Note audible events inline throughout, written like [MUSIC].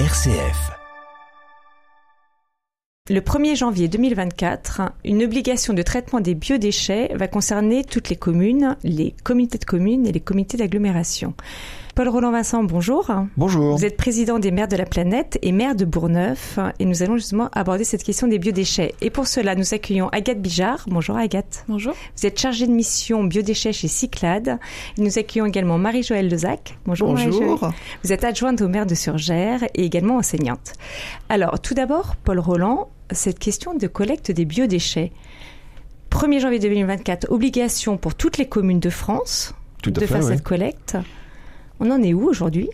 RCF. Le 1er janvier 2024, une obligation de traitement des biodéchets va concerner toutes les communes, les comités de communes et les comités d'agglomération. Paul Roland Vincent, bonjour. Bonjour. Vous êtes président des maires de la planète et maire de Bourneuf et nous allons justement aborder cette question des biodéchets. Et pour cela, nous accueillons Agathe Bijard. Bonjour Agathe. Bonjour. Vous êtes chargée de mission biodéchets chez Cyclade. Et nous accueillons également Marie-Joëlle Lezac. Bonjour. Bonjour. Vous êtes adjointe au maire de Surgères et également enseignante. Alors, tout d'abord, Paul Roland, cette question de collecte des biodéchets. 1er janvier 2024, obligation pour toutes les communes de France Tout à de fait, faire oui. cette collecte. On en est où aujourd'hui?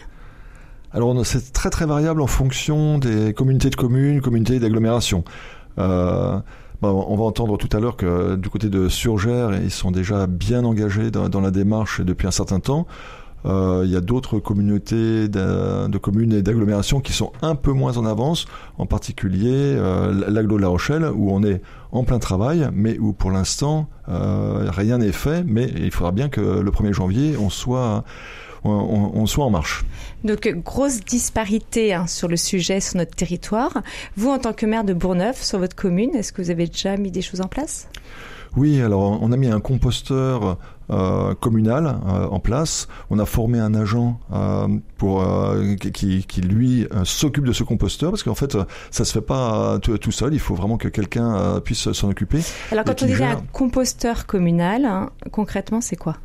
Alors c'est très très variable en fonction des communautés de communes, communautés d'agglomération. Euh, bon, on va entendre tout à l'heure que du côté de Surgères, ils sont déjà bien engagés dans, la démarche depuis un certain temps. Euh, il y a d'autres communautés de, communes et d'agglomérations qui sont un peu moins en avance, en particulier euh, l'agglo de La Rochelle, où on est en plein travail, mais où pour l'instant euh, rien n'est fait. Mais il faudra bien que le 1er janvier, on soit, on, soit en marche. Donc, grosse disparité hein, sur le sujet sur notre territoire. Vous, en tant que maire de Bourneuf, sur votre commune, est-ce que vous avez déjà mis des choses en place? Oui, alors on a mis un composteur euh, communal euh, en place. On a formé un agent euh, pour qui- lui s'occupe de ce composteur parce qu'en fait ça se fait pas tout, tout seul. Il faut vraiment que quelqu'un puisse s'en occuper. Alors, quand on dit gère- un composteur communal, hein, concrètement, c'est quoi?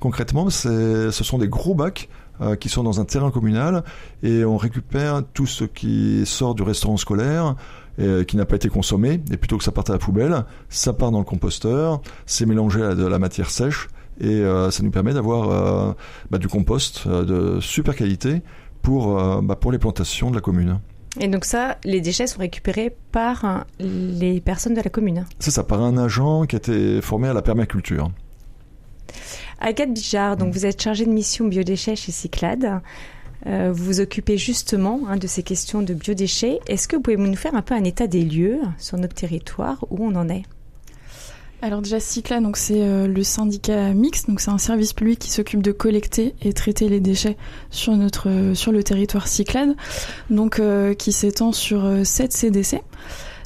Concrètement, ce sont des gros bacs euh, qui sont dans un terrain communal et on récupère tout ce qui sort du restaurant scolaire et euh, qui n'a pas été consommé et plutôt que ça parte à la poubelle, ça part dans le composteur, c'est mélangé à de la matière sèche et euh, ça nous permet d'avoir euh, bah, du compost de super qualité pour, bah, pour les plantations de la commune. Et donc ça, les déchets sont récupérés par les personnes de la commune. C'est ça, par un agent qui a été formé à la permaculture. Agathe Bijard, donc vous êtes chargée de mission biodéchets chez Cyclade. Euh, vous vous occupez justement hein, de ces questions de biodéchets. Est-ce que vous pouvez nous faire un peu un état des lieux sur notre territoire où on en est? Alors déjà Cycla, donc c'est euh, le syndicat mixte, c'est un service public qui s'occupe de collecter et traiter les déchets sur euh, le territoire Cyclade, donc qui s'étend sur euh, 7 CDC,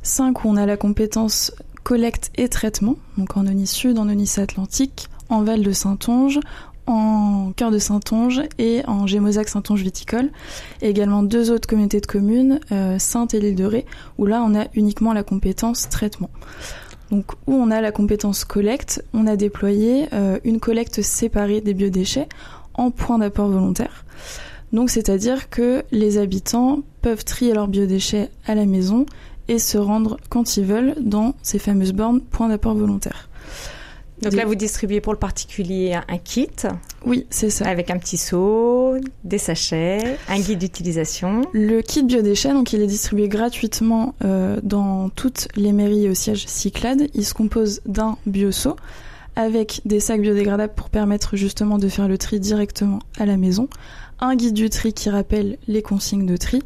5 où on a la compétence collecte et traitement, donc en Onis Sud, en Onis Atlantique, en Val de Saintonge, en cœur de Saintonge et en Gémozac Saintonge viticole, et également deux autres communautés de communes, euh, Sainte et l'île de Ré, où là on a uniquement la compétence traitement. Donc où on a la compétence collecte, on a déployé euh, une collecte séparée des biodéchets en point d'apport volontaire. Donc c'est-à-dire que les habitants peuvent trier leurs biodéchets à la maison et se rendre quand ils veulent dans ces fameuses bornes point d'apport volontaire. Donc Des- là, vous distribuez pour le particulier un kit Oui, c'est ça. avec un petit seau, des sachets, un guide d'utilisation. Le kit biodéchets, donc il est distribué gratuitement euh, dans toutes les mairies au siège Cyclade. Il se compose d'un bioseau avec des sacs biodégradables pour permettre justement de faire le tri directement à la maison, un guide du tri qui rappelle les consignes de tri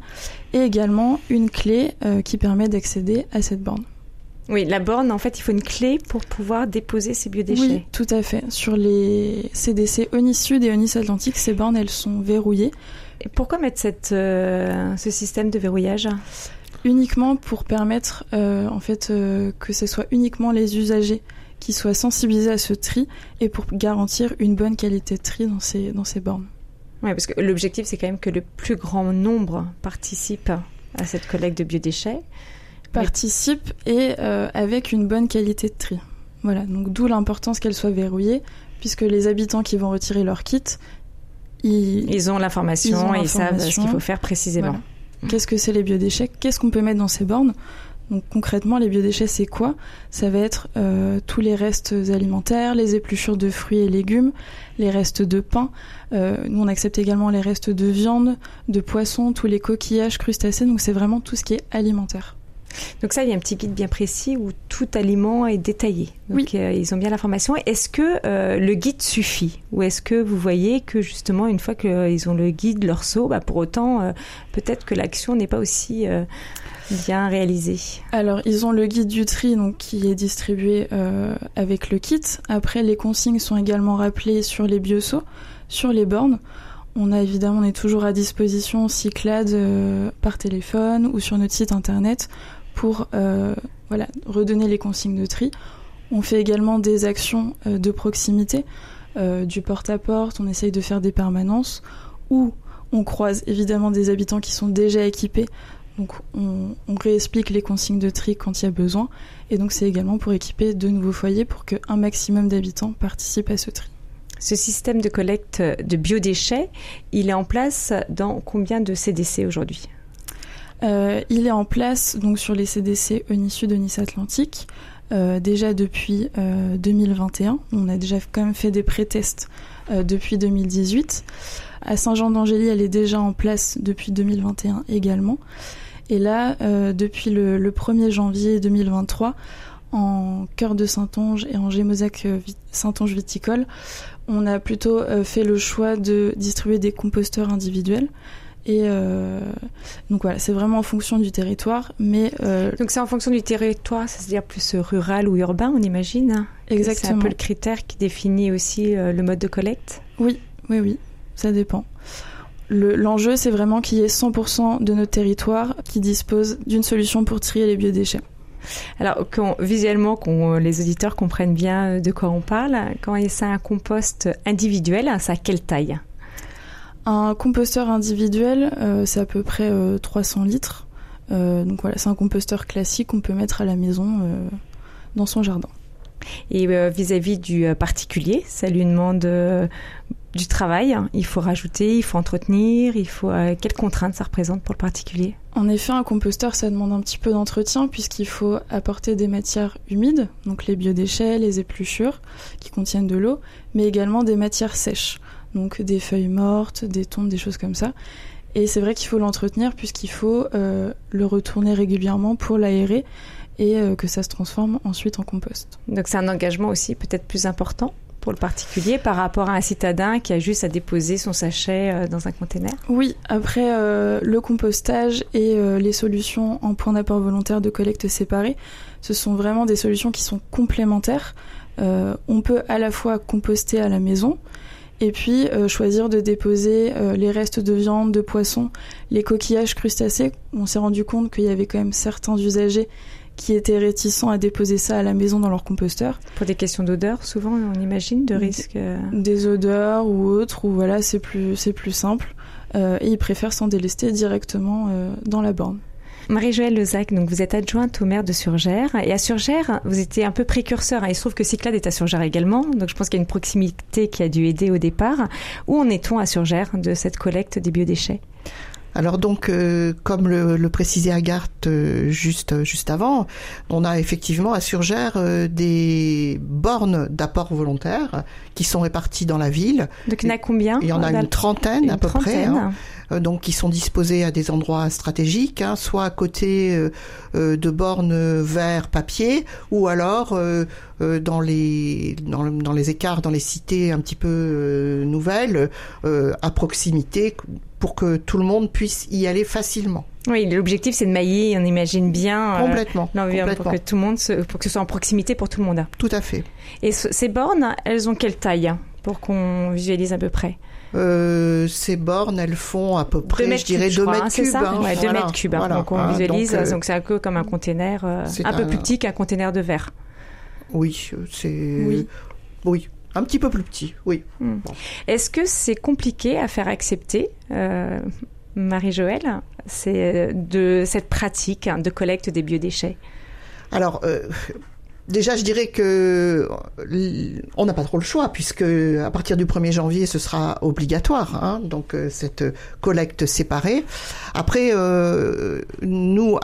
et également une clé euh, qui permet d'accéder à cette borne. Oui, la borne, en fait, il faut une clé pour pouvoir déposer ces biodéchets. Oui, tout à fait. Sur les CDC Onis Sud et Onis Atlantique, ces bornes elles sont verrouillées Et pourquoi mettre cette, euh, ce système de verrouillage? Uniquement pour permettre euh, en fait euh, que ce soit uniquement les usagers qui soient sensibilisés à ce tri et pour garantir une bonne qualité de tri dans ces dans ces bornes. Oui, parce que l'objectif, c'est quand même que le plus grand nombre participe à cette collecte de biodéchets. Participe et euh, avec une bonne qualité de tri. Voilà, donc d'où l'importance qu'elle soit verrouillée puisque les habitants qui vont retirer leur kit ils, Ils ont l'information et ils savent ce qu'il faut faire précisément. Voilà. Qu'est-ce que c'est les biodéchets? Qu'est-ce qu'on peut mettre dans ces bornes? Donc concrètement, les biodéchets, c'est quoi? Ça va être euh, tous les restes alimentaires, les épluchures de fruits et légumes, les restes de pain. Euh, nous, on accepte également les restes de viande, de poisson, tous les coquillages, crustacés. Donc c'est vraiment tout ce qui est alimentaire. Donc ça, il y a un petit guide bien précis où tout aliment est détaillé. Donc Oui. euh, ils ont bien l'information. Est-ce que euh, le guide suffit? Ou est-ce que vous voyez que justement, une fois qu'ils ont le guide, leur seau, bah, pour autant, euh, peut-être que l'action n'est pas aussi bien réalisée? Alors, ils ont le guide du tri donc, qui est distribué avec le kit. Après, les consignes sont également rappelées sur les bioseaux, sur les bornes. on a évidemment, on est toujours à disposition Cyclade euh, par téléphone ou sur notre site internet pour euh, voilà, redonner les consignes de tri. On fait également des actions euh, de proximité, du porte-à-porte, on essaye de faire des permanences où on croise évidemment des habitants qui sont déjà équipés. Donc on, on réexplique les consignes de tri quand il y a besoin. Et donc c'est également pour équiper de nouveaux foyers pour qu'un maximum d'habitants participent à ce tri. Ce système de collecte de biodéchets, il est en place dans combien de CDC aujourd'hui? euh, Il est en place donc sur les CDC Onissu de Nice Atlantique. Euh, déjà depuis 2021. Euh, On a déjà quand même fait des pré-tests depuis 2018. À Saint-Jean-d'Angély, elle est déjà en place depuis 2021 également. Et là, depuis le, le, 1er janvier 2023, en cœur de Saint-Onge et en Saint-Onge viticole, on a plutôt euh, fait le choix de distribuer des composteurs individuels. Et euh, donc voilà, c'est vraiment en fonction du territoire. Mais euh, donc c'est en fonction du territoire, c'est-à-dire plus rural ou urbain, on imagine. Exactement. C'est un peu le critère qui définit aussi le mode de collecte? Oui, oui, oui, ça dépend. L'enjeu, c'est vraiment qu'il y ait 100% de notre territoire qui dispose d'une solution pour trier les biodéchets. Alors, visuellement, qu'on les auditeurs comprennent bien euh, de quoi on parle, quand c'est un compost individuel, ça a quelle taille? Un composteur individuel, euh, c'est à peu près 300 euh, litres. donc voilà, c'est un composteur classique qu'on peut mettre à la maison dans son jardin. Et vis-à-vis du particulier, ça lui demande du travail. Il faut rajouter, il faut entretenir, il faut quelles contraintes ça représente pour le particulier? En effet, un composteur, ça demande un petit peu d'entretien puisqu'il faut apporter des matières humides, donc les biodéchets, les épluchures qui contiennent de l'eau, mais également des matières sèches, donc des feuilles mortes, des tombes, des choses comme ça. Et c'est vrai qu'il faut l'entretenir puisqu'il faut euh, le retourner régulièrement pour l'aérer et euh, que ça se transforme ensuite en compost. Donc c'est un engagement aussi peut-être plus important pour le particulier par rapport à un citadin qui a juste à déposer son sachet euh, dans un container? Oui, après le compostage et les solutions en point d'apport volontaire de collecte séparée, ce sont vraiment des solutions qui sont complémentaires. on peut à la fois composter à la maison et puis choisir de déposer les restes de viande, de poisson, les coquillages crustacés. On s'est rendu compte qu'il y avait quand même certains usagers qui étaient réticents à déposer ça à la maison dans leur composteur. Pour des questions d'odeur, souvent, on imagine, de risque euh. Des odeurs ou autres, ou voilà, c'est plus, plus simple. Euh, et ils préfèrent s'en délester directement euh, dans la borne. Marie-Joëlle Lezac, donc vous êtes adjointe au maire de Surgères. Et à Surgères, vous étiez un peu précurseur. Il se trouve que Cyclade est à Surgères également. Donc je pense qu'il y a une proximité qui a dû aider au départ. Où en est-on à Surgères de cette collecte des biodéchets? Alors donc, euh, comme le, le, précisait Agarthe euh, juste juste avant, on a effectivement à Surgères euh, des bornes d'apport volontaire qui sont réparties dans la ville. Donc il y en a combien Il y en a une trentaine à peu près. Hein. donc qui sont disposés à des endroits stratégiques, hein, soit à côté de bornes vers papier, ou alors dans les dans, dans, les écarts, dans les cités un petit peu nouvelles, à proximité pour que tout le monde puisse y aller facilement. Oui, l'objectif c'est de mailler, on imagine bien euh, complètement, pour que tout le monde, pour que ce soit en proximité pour tout le monde. Tout à fait. Et ces bornes, elles ont quelle taille pour qu'on visualise à peu près? Euh, ces bornes, elles font à peu près, je dirais, 2 mètres cubes. Hein, ouais, 2 mètres cubes. Hein. donc on hein, visualise, euh, donc c'est un peu comme un container, un, peu plus petit qu'un container de verre. Oui, c'est. Oui. Oui, un petit peu plus petit, oui. Hmm. Est-ce que c'est compliqué à faire accepter, euh, Marie-Joëlle, de cette pratique de collecte des biodéchets? Alors, euh, Déjà, je dirais que on n'a pas trop le choix puisque à partir du 1er janvier, ce sera obligatoire. Hein, donc euh, cette collecte séparée. Après, euh, nous,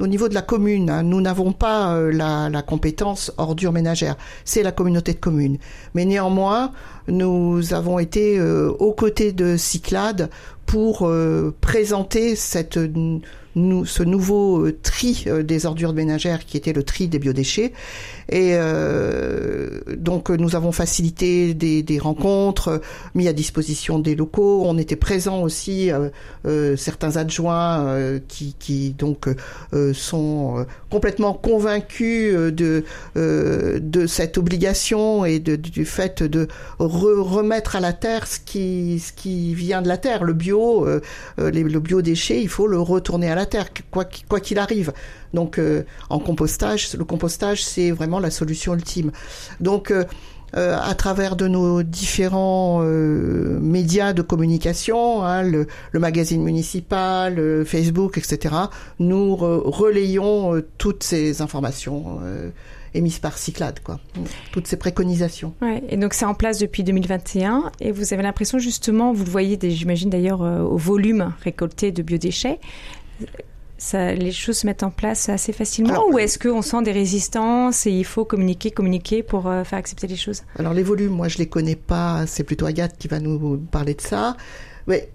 au niveau de la commune, hein, nous n'avons pas euh, la, la, compétence ordure ménagère. C'est la communauté de communes. Mais néanmoins, nous avons été aux côtés de Cyclades pour présenter cette nous, ce nouveau tri des ordures ménagères qui était le tri des biodéchets. Et donc nous avons facilité des, des, rencontres, mis à disposition des locaux. On était présents aussi certains adjoints qui, qui donc sont complètement convaincus de de cette obligation et de, du fait de remettre à la terre ce qui, ce qui vient de la terre. Le bio, euh, euh, le biodéchet, il faut le retourner à la terre, quoi qu'il arrive. Donc, euh, en compostage, le compostage, c'est vraiment la solution ultime. Donc, à travers de nos différents médias de communication, hein, le, magazine municipal, Facebook, etc., nous relayons toutes ces informations émises par Cyclade, quoi. Toutes ces préconisations. Ouais, et donc c'est en place depuis 2021 et vous avez l'impression justement, vous le voyez, j'imagine d'ailleurs euh, au volume récolté de biodéchets. Ça, les choses se mettent en place assez facilement ou est-ce qu'on sent des résistances et il faut communiquer, communiquer pour euh, faire accepter les choses? Alors les volumes, moi je les connais pas, c'est plutôt Agathe qui va nous parler de ça. Mais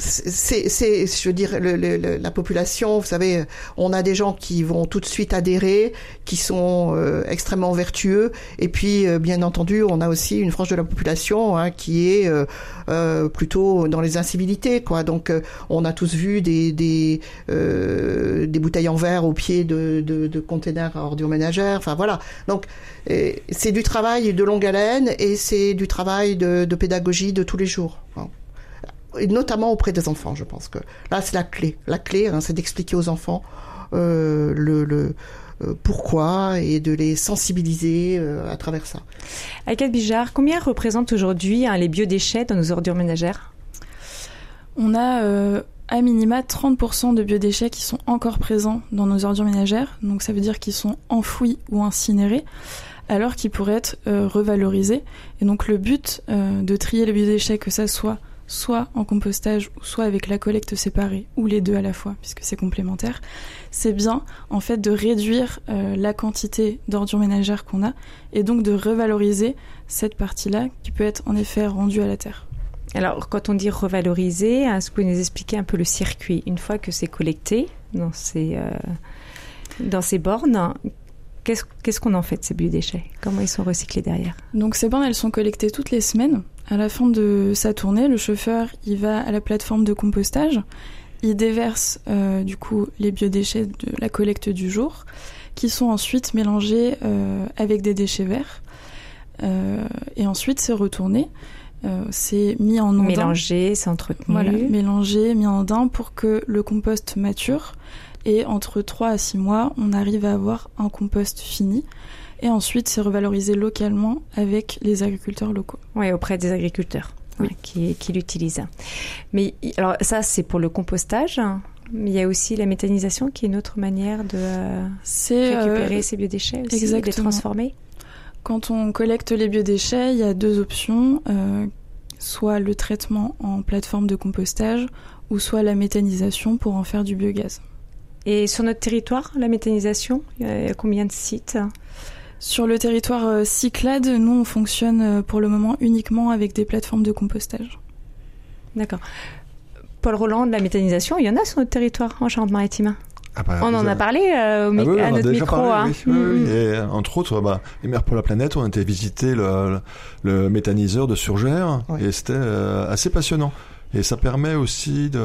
c'est, c'est, je veux dire, le, la population, vous savez, on a des gens qui vont tout de suite adhérer, qui sont euh, extrêmement vertueux, et puis, euh, bien entendu, on a aussi une frange de la population hein, qui est euh, plutôt dans les incivilités, quoi. Donc, on a tous vu des des, des bouteilles en verre au pied de, de, de containers à ordures ménagères. Enfin, voilà. Donc, c'est du travail de longue haleine et c'est du travail de, de pédagogie de tous les jours et notamment auprès des enfants, je pense que là c'est la clé. La clé, hein, c'est d'expliquer aux enfants euh, le, le euh, pourquoi et de les sensibiliser euh, à travers ça. Agathe Bijard, combien représentent aujourd'hui hein, les biodéchets dans nos ordures ménagères? On a euh, à minima 30% de biodéchets qui sont encore présents dans nos ordures ménagères, donc ça veut dire qu'ils sont enfouis ou incinérés alors qu'ils pourraient être revalorisés. Et donc le but de trier les biodéchets, que ça soit soit en compostage, soit avec la collecte séparée, ou les deux à la fois, puisque c'est complémentaire, c'est bien en fait de réduire euh, la quantité d'ordures ménagères qu'on a, et donc de revaloriser cette partie-là qui peut être en effet rendue à la terre. Alors, quand on dit revaloriser, est-ce que vous pouvez nous expliquer un peu le circuit Une fois que c'est collecté dans ces, euh, dans ces bornes, qu'est-ce qu'on en fait de ces biodéchets? Comment ils sont recyclés derrière? Donc, ces bornes, elles sont collectées toutes les semaines. À la fin de sa tournée, le chauffeur il va à la plateforme de compostage, il déverse euh, du coup les biodéchets de la collecte du jour, qui sont ensuite mélangés euh, avec des déchets verts, euh, et ensuite c'est retourné. c'est mis en ondin. Mélangé, c'est entretenu. Voilà, mélangé, mis en ondin pour que le compost mature. Et entre 3 à 6 mois, on arrive à avoir un compost fini et ensuite, c'est revalorisé localement avec les agriculteurs locaux. Oui, auprès des agriculteurs qui, qui l'utilisent. Mais alors ça, c'est pour le compostage. Mais il y a aussi la méthanisation qui est une autre manière de euh, récupérer euh, ces biodéchets aussi, de les transformer. Quand on collecte les biodéchets, il y a deux options. Euh, soit le traitement en plateforme de compostage ou soit la méthanisation pour en faire du biogaz. Et sur notre territoire, la méthanisation, il y a combien de sites sur le territoire euh, Cyclade, nous, on fonctionne euh, pour le moment uniquement avec des plateformes de compostage. D'accord. Paul Roland, de la méthanisation, il y en a sur notre territoire en Charente-Maritime ah bah, on en a parlé euh, au ah à notre micro. Hein. Mm-hmm. Et entre autres, bah, pour la planète, on a été visiter le, le méthaniseur de Surgère et c'était assez passionnant. Et ça permet aussi de,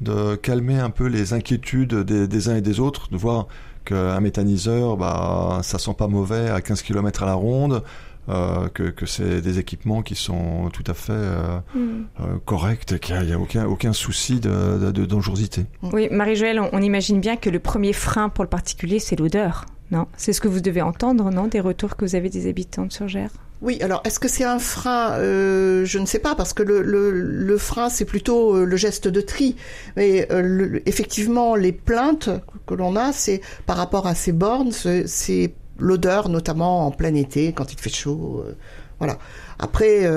de calmer un peu les inquiétudes des, des uns et des autres, de voir qu'un méthaniseur, bah, ça sent pas mauvais à 15 km à la ronde. Euh, que, que c'est des équipements qui sont tout à fait euh, mm. euh, corrects, qu'il n'y a, aucun, aucun souci de, de, dangerosité. Oui, Marie-Joëlle, on, imagine bien que le premier frein pour le particulier, c'est l'odeur. Non, c'est ce que vous devez entendre, non, des retours que vous avez des habitants de Surgère oui, alors est-ce que c'est un frein euh, Je ne sais pas, parce que le, le, le frein, c'est plutôt euh, le geste de tri. Mais euh, effectivement, les plaintes que l'on a, c'est par rapport à ces bornes, c'est l'odeur, notamment en plein été, quand il fait chaud. Euh, voilà. Après,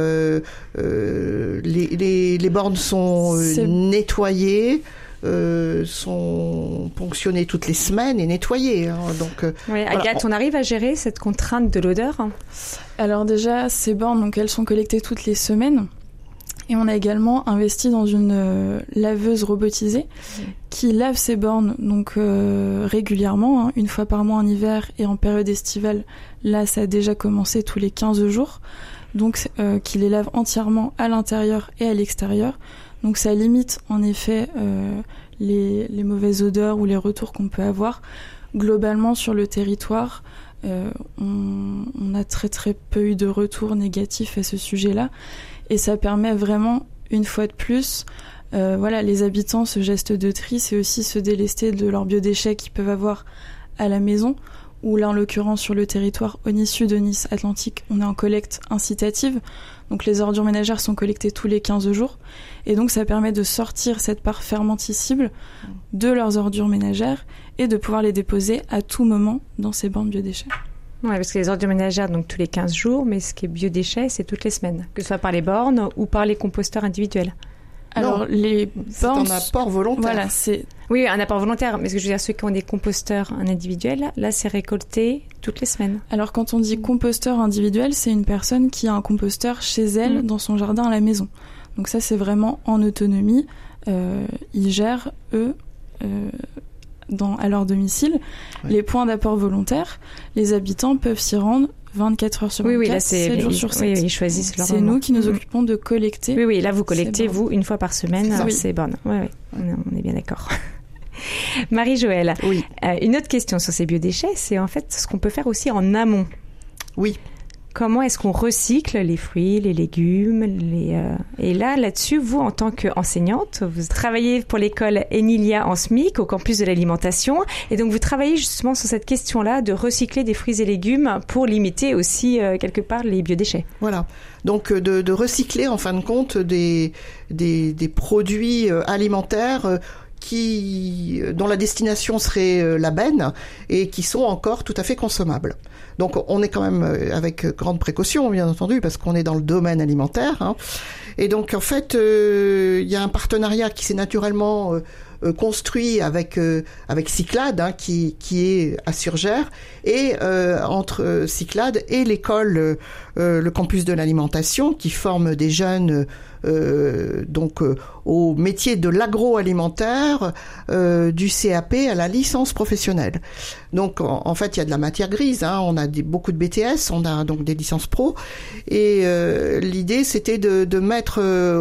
les, les, les, bornes sont nettoyées. Euh, sont ponctionnés toutes les semaines et nettoyés. Hein. donc, euh, oui, Agathe, on arrive à gérer cette contrainte de l'odeur Alors déjà, ces bornes, donc elles sont collectées toutes les semaines. Et on a également investi dans une euh, laveuse robotisée qui lave ses bornes donc euh, régulièrement, hein, une fois par mois en hiver et en période estivale. Là, ça a déjà commencé tous les 15 jours, donc euh, qui les lave entièrement à l'intérieur et à l'extérieur. Donc ça limite en effet les, les, mauvaises odeurs ou les retours qu'on peut avoir. Globalement sur le territoire, on, on, a très très peu eu de retours négatifs à ce sujet-là et ça permet vraiment, une fois de plus, euh, voilà, les habitants, ce geste de tri, c'est aussi se délester de leurs biodéchets qu'ils peuvent avoir à la maison, ou là, en l'occurrence, sur le territoire Onissu de Nice Atlantique, on est en collecte incitative. Donc les ordures ménagères sont collectées tous les 15 jours. Et donc ça permet de sortir cette part fermenticible de leurs ordures ménagères et de pouvoir les déposer à tout moment dans ces bandes biodéchets. Oui, parce que les ordures ménagères, donc tous les 15 jours, mais ce qui est biodéchets, c'est toutes les semaines, que ce soit par les bornes ou par les composteurs individuels. Alors, les bornes. C'est un apport volontaire. Voilà, c'est. Oui, un apport volontaire, mais ce que je veux dire, ceux qui ont des composteurs individuels, là, c'est récolté toutes les semaines. Alors, quand on dit composteur individuel, c'est une personne qui a un composteur chez elle, mm. dans son jardin à la maison. Donc, ça, c'est vraiment en autonomie. Euh, ils gèrent, eux, euh, dans, à leur domicile. Les points d'apport volontaire, les habitants peuvent s'y rendre 24 heures sur 24, oui, oui, là 7 jours sur 7. Oui, ils choisissent leur C'est nous qui nous mm-hmm. occupons de collecter. Oui, oui, là vous collectez, vous, une fois par semaine, c'est bornes. Oui, oui, on est bien d'accord. [LAUGHS] Marie-Joëlle, oui. Euh, une autre question sur ces biodéchets, c'est en fait ce qu'on peut faire aussi en amont. Oui comment est-ce qu'on recycle les fruits, les légumes, les, euh, et là, là-dessus, vous, en tant qu'enseignante, vous travaillez pour l'école Enilia en SMIC, au campus de l'alimentation, et donc vous travaillez justement sur cette question-là de recycler des fruits et légumes pour limiter aussi, euh, quelque part, les biodéchets. Voilà. Donc, euh, de, recycler, en fin de compte, des, des produits alimentaires qui, dont la destination serait la benne et qui sont encore tout à fait consommables. Donc on est quand même euh, avec grande précaution, bien entendu, parce qu'on est dans le domaine alimentaire. Hein. Et donc en fait, euh, il y a un partenariat qui s'est naturellement euh, construit avec avec Cyclade, hein, qui qui est à Surgère, et entre Cyclade et l'école, le campus de l'alimentation, qui forme des jeunes donc au métier de l'agroalimentaire, du CAP à la licence professionnelle. Donc en, fait, il y a de la matière grise. Hein. On a beaucoup de BTS, on a donc des licences pro. Et euh, l'idée, c'était de, mettre euh,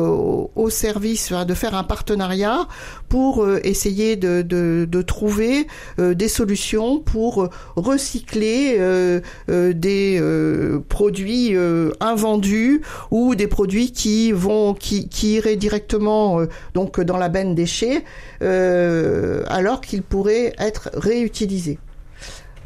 au, service, de faire un partenariat pour euh, essayer de, trouver des solutions pour recycler des produits invendus ou des produits qui vont qui, qui iraient directement donc dans la benne déchets alors qu'ils pourraient être réutilisés.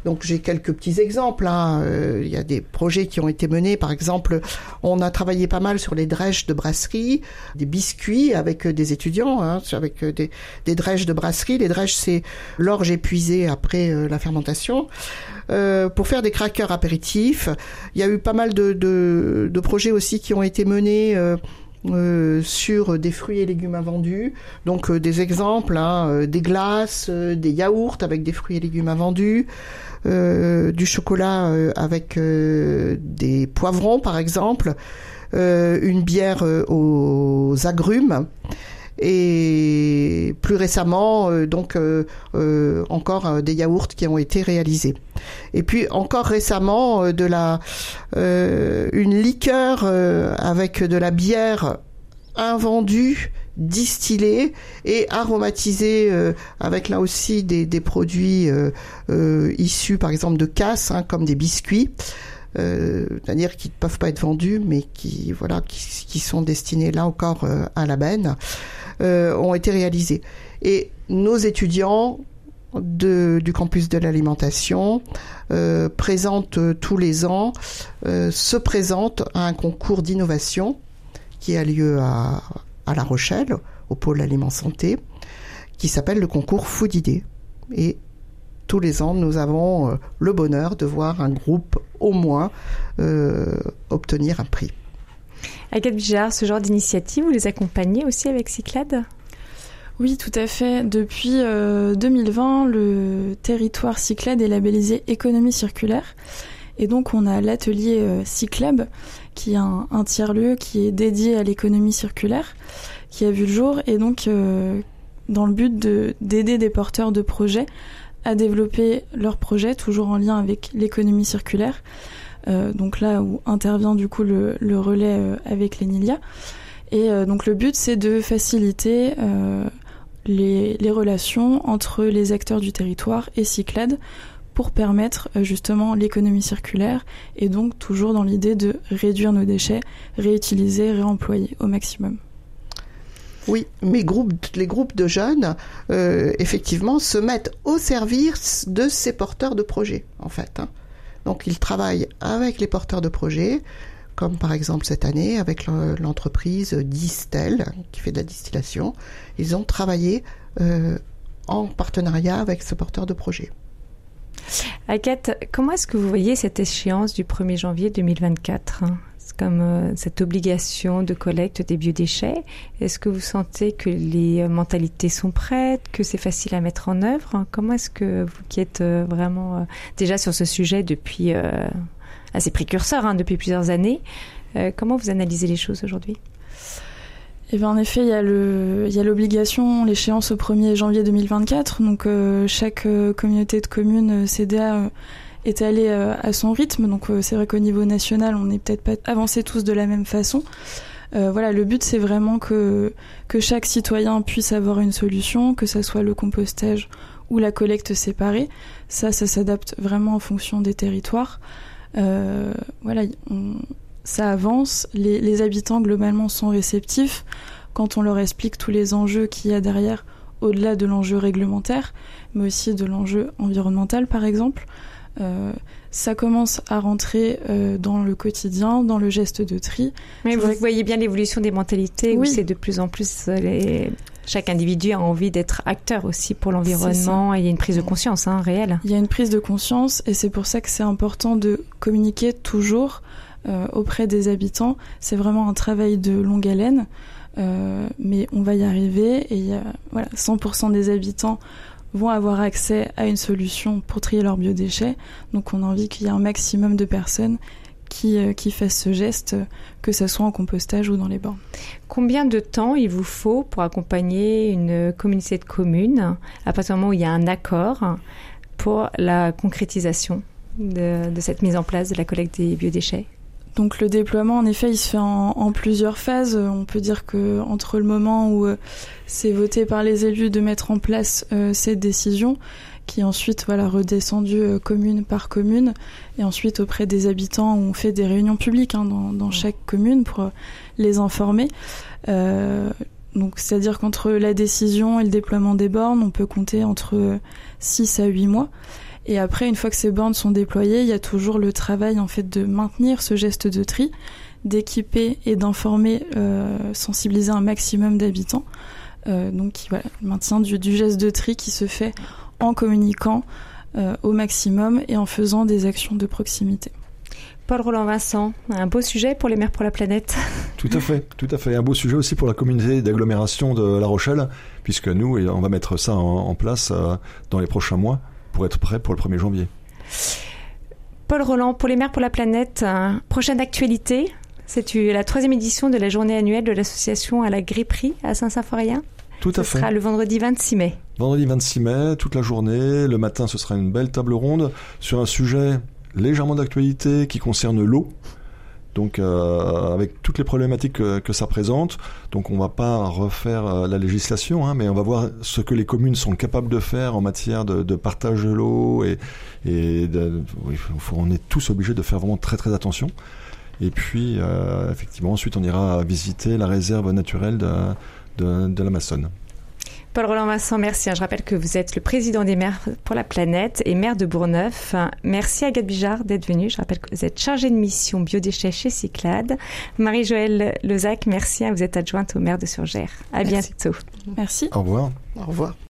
Donc j'ai quelques petits exemples. Hein. Euh, il y a des projets qui ont été menés. Par exemple, on a travaillé pas mal sur les drèches de brasserie, des biscuits avec euh, des étudiants, hein, avec euh, des, des drèches de brasserie. Les drèches, c'est l'orge épuisée après la fermentation. Euh, pour faire des crackers apéritifs. Il y a eu pas mal de, de projets aussi qui ont été menés. Euh, sur des fruits et légumes invendus. Donc des exemples, hein, des glaces, des yaourts avec des fruits et légumes invendus, euh, du chocolat euh, avec euh, des poivrons par exemple, une bière aux agrumes et plus récemment donc encore des yaourts qui ont été réalisés et puis encore récemment de la une liqueur avec de la bière invendue distillé et aromatisé euh, avec là aussi des, des produits euh, euh, issus par exemple de casse, hein, comme des biscuits. c'est-à-dire qui ne peuvent pas être vendus, mais qui voilà, qui, qui sont destinés là encore à la benne, ont été réalisés. Et nos étudiants du campus de l'alimentation euh, présentent tous les ans, se présentent à un concours d'innovation qui a lieu à, La Rochelle, au pôle aliment santé, qui s'appelle le concours Food Idée. Et tous les ans, nous avons euh, le bonheur de voir un groupe au moins euh, obtenir un prix. Agathe Bijard, ce genre d'initiative, vous les accompagnez aussi avec Cyclade oui, tout à fait. Depuis 2020, euh, le territoire Cyclade est labellisé économie circulaire. Et donc on a l'atelier Cyclab, qui est un, un tiers-lieu qui est dédié à l'économie circulaire, qui a vu le jour, et donc dans le but d'aider des porteurs de projets à développer leurs projets, toujours en lien avec l'économie circulaire. Euh, donc là où intervient du coup le, relais euh, avec l'ENILIA. Et euh, donc le but c'est de faciliter les, relations entre les acteurs du territoire et Cyclade pour permettre justement l'économie circulaire et donc toujours dans l'idée de réduire nos déchets, réutiliser, réemployer au maximum. Oui, mais les groupes de jeunes, effectivement, se mettent au service de ces porteurs de projets, en fait. Hein. Donc, ils travaillent avec les porteurs de projets, comme par exemple cette année avec l'entreprise Distel, qui fait de la distillation. Ils ont travaillé euh, en partenariat avec ce porteur de projet. Agathe, comment est-ce que vous voyez cette échéance du 1er janvier 2024 comme euh, cette obligation de collecte des biodéchets. Est-ce que vous sentez que les euh, mentalités sont prêtes, que c'est facile à mettre en œuvre? Comment est-ce que vous qui êtes euh, vraiment déjà sur ce sujet depuis assez précurseur, hein, depuis plusieurs années, comment vous analysez les choses aujourd'hui? Eh bien, en effet, il y a l'obligation, l'échéance au 1er janvier 2024. Donc, chaque communauté de communes CDA est allé euh, à son rythme. Donc euh, c'est vrai qu'au niveau national, on n'est peut-être pas avancé tous de la même façon. Euh, voilà, le but c'est vraiment que que chaque citoyen puisse avoir une solution, que ça soit le compostage ou la collecte séparée. Ça, ça s'adapte vraiment en fonction des territoires. Voilà, ça avance. Les, habitants globalement sont réceptifs quand on leur explique tous les enjeux qu'il y a derrière, au-delà de l'enjeu réglementaire, mais aussi de l'enjeu environnemental, par exemple. Euh, ça commence à rentrer euh, dans le quotidien, dans le geste de tri. Mais vous voyez bien l'évolution des mentalités oui. où c'est de plus en plus euh, les... chaque individu a envie d'être acteur aussi pour l'environnement et il y a une prise de conscience hein, réelle. Il y a une prise de conscience et c'est pour ça que c'est important de communiquer toujours euh, auprès des habitants. C'est vraiment un travail de longue haleine, mais on va y arriver et il y a voilà 100% des habitants vont avoir accès à une solution pour trier leurs biodéchets. Donc on a envie qu'il y ait un maximum de personnes qui, euh, fassent ce geste, que ce soit en compostage ou dans les bornes. Combien de temps il vous faut pour accompagner une communauté de communes à partir du moment où il y a un accord pour la concrétisation de cette mise en place de la collecte des biodéchets? Donc le déploiement, en effet, il se fait en, en, plusieurs phases. On peut dire que entre le moment où euh, c'est voté par les élus de mettre en place euh, cette décision, qui est ensuite voilà redescendue euh, commune par commune, et ensuite auprès des habitants, on fait des réunions publiques hein, dans, dans, chaque commune pour les informer. Euh, donc c'est-à-dire qu'entre la décision et le déploiement des bornes, on peut compter entre 6 à 8 mois. Et après, une fois que ces bornes sont déployées, il y a toujours le travail en fait de maintenir ce geste de tri, d'équiper et d'informer, euh, sensibiliser un maximum d'habitants. Euh, donc voilà, le maintien du, du, geste de tri qui se fait en communiquant euh, au maximum et en faisant des actions de proximité. Paul Roland Vincent, un beau sujet pour les maires pour la planète. [LAUGHS] Tout à fait, tout à fait. Un beau sujet aussi pour la communauté d'agglomération de La Rochelle, puisque nous, on va mettre ça en, en place dans les prochains mois pour être prêt pour le 1er janvier. Paul Roland, pour les maires pour la planète, hein, prochaine actualité, c'est la troisième édition de la journée annuelle de l'association à la gripperie à Saint-Symphorien. Tout à ce fait. Ce sera le vendredi 26 mai. Vendredi 26 mai, toute la journée. Le matin, ce sera une belle table ronde sur un sujet légèrement d'actualité qui concerne l'eau donc euh, avec toutes les problématiques que, que, ça présente. Donc on va pas refaire euh, la législation, hein, mais on va voir ce que les communes sont capables de faire en matière de, de partage de l'eau et, et de, on est tous obligés de faire vraiment très très attention. Et puis euh, effectivement ensuite on ira visiter la réserve naturelle de, de, de l'Amazone. Paul Roland Vincent, merci. Je rappelle que vous êtes le président des maires pour la planète et maire de Bourgneuf. Merci Agathe Bijard d'être venue. Je rappelle que vous êtes chargée de mission biodéchets chez Cyclade. Marie-Joëlle Lezac, merci. Vous êtes adjointe au maire de Surgères. À merci. bientôt. Merci. Au revoir. Au revoir.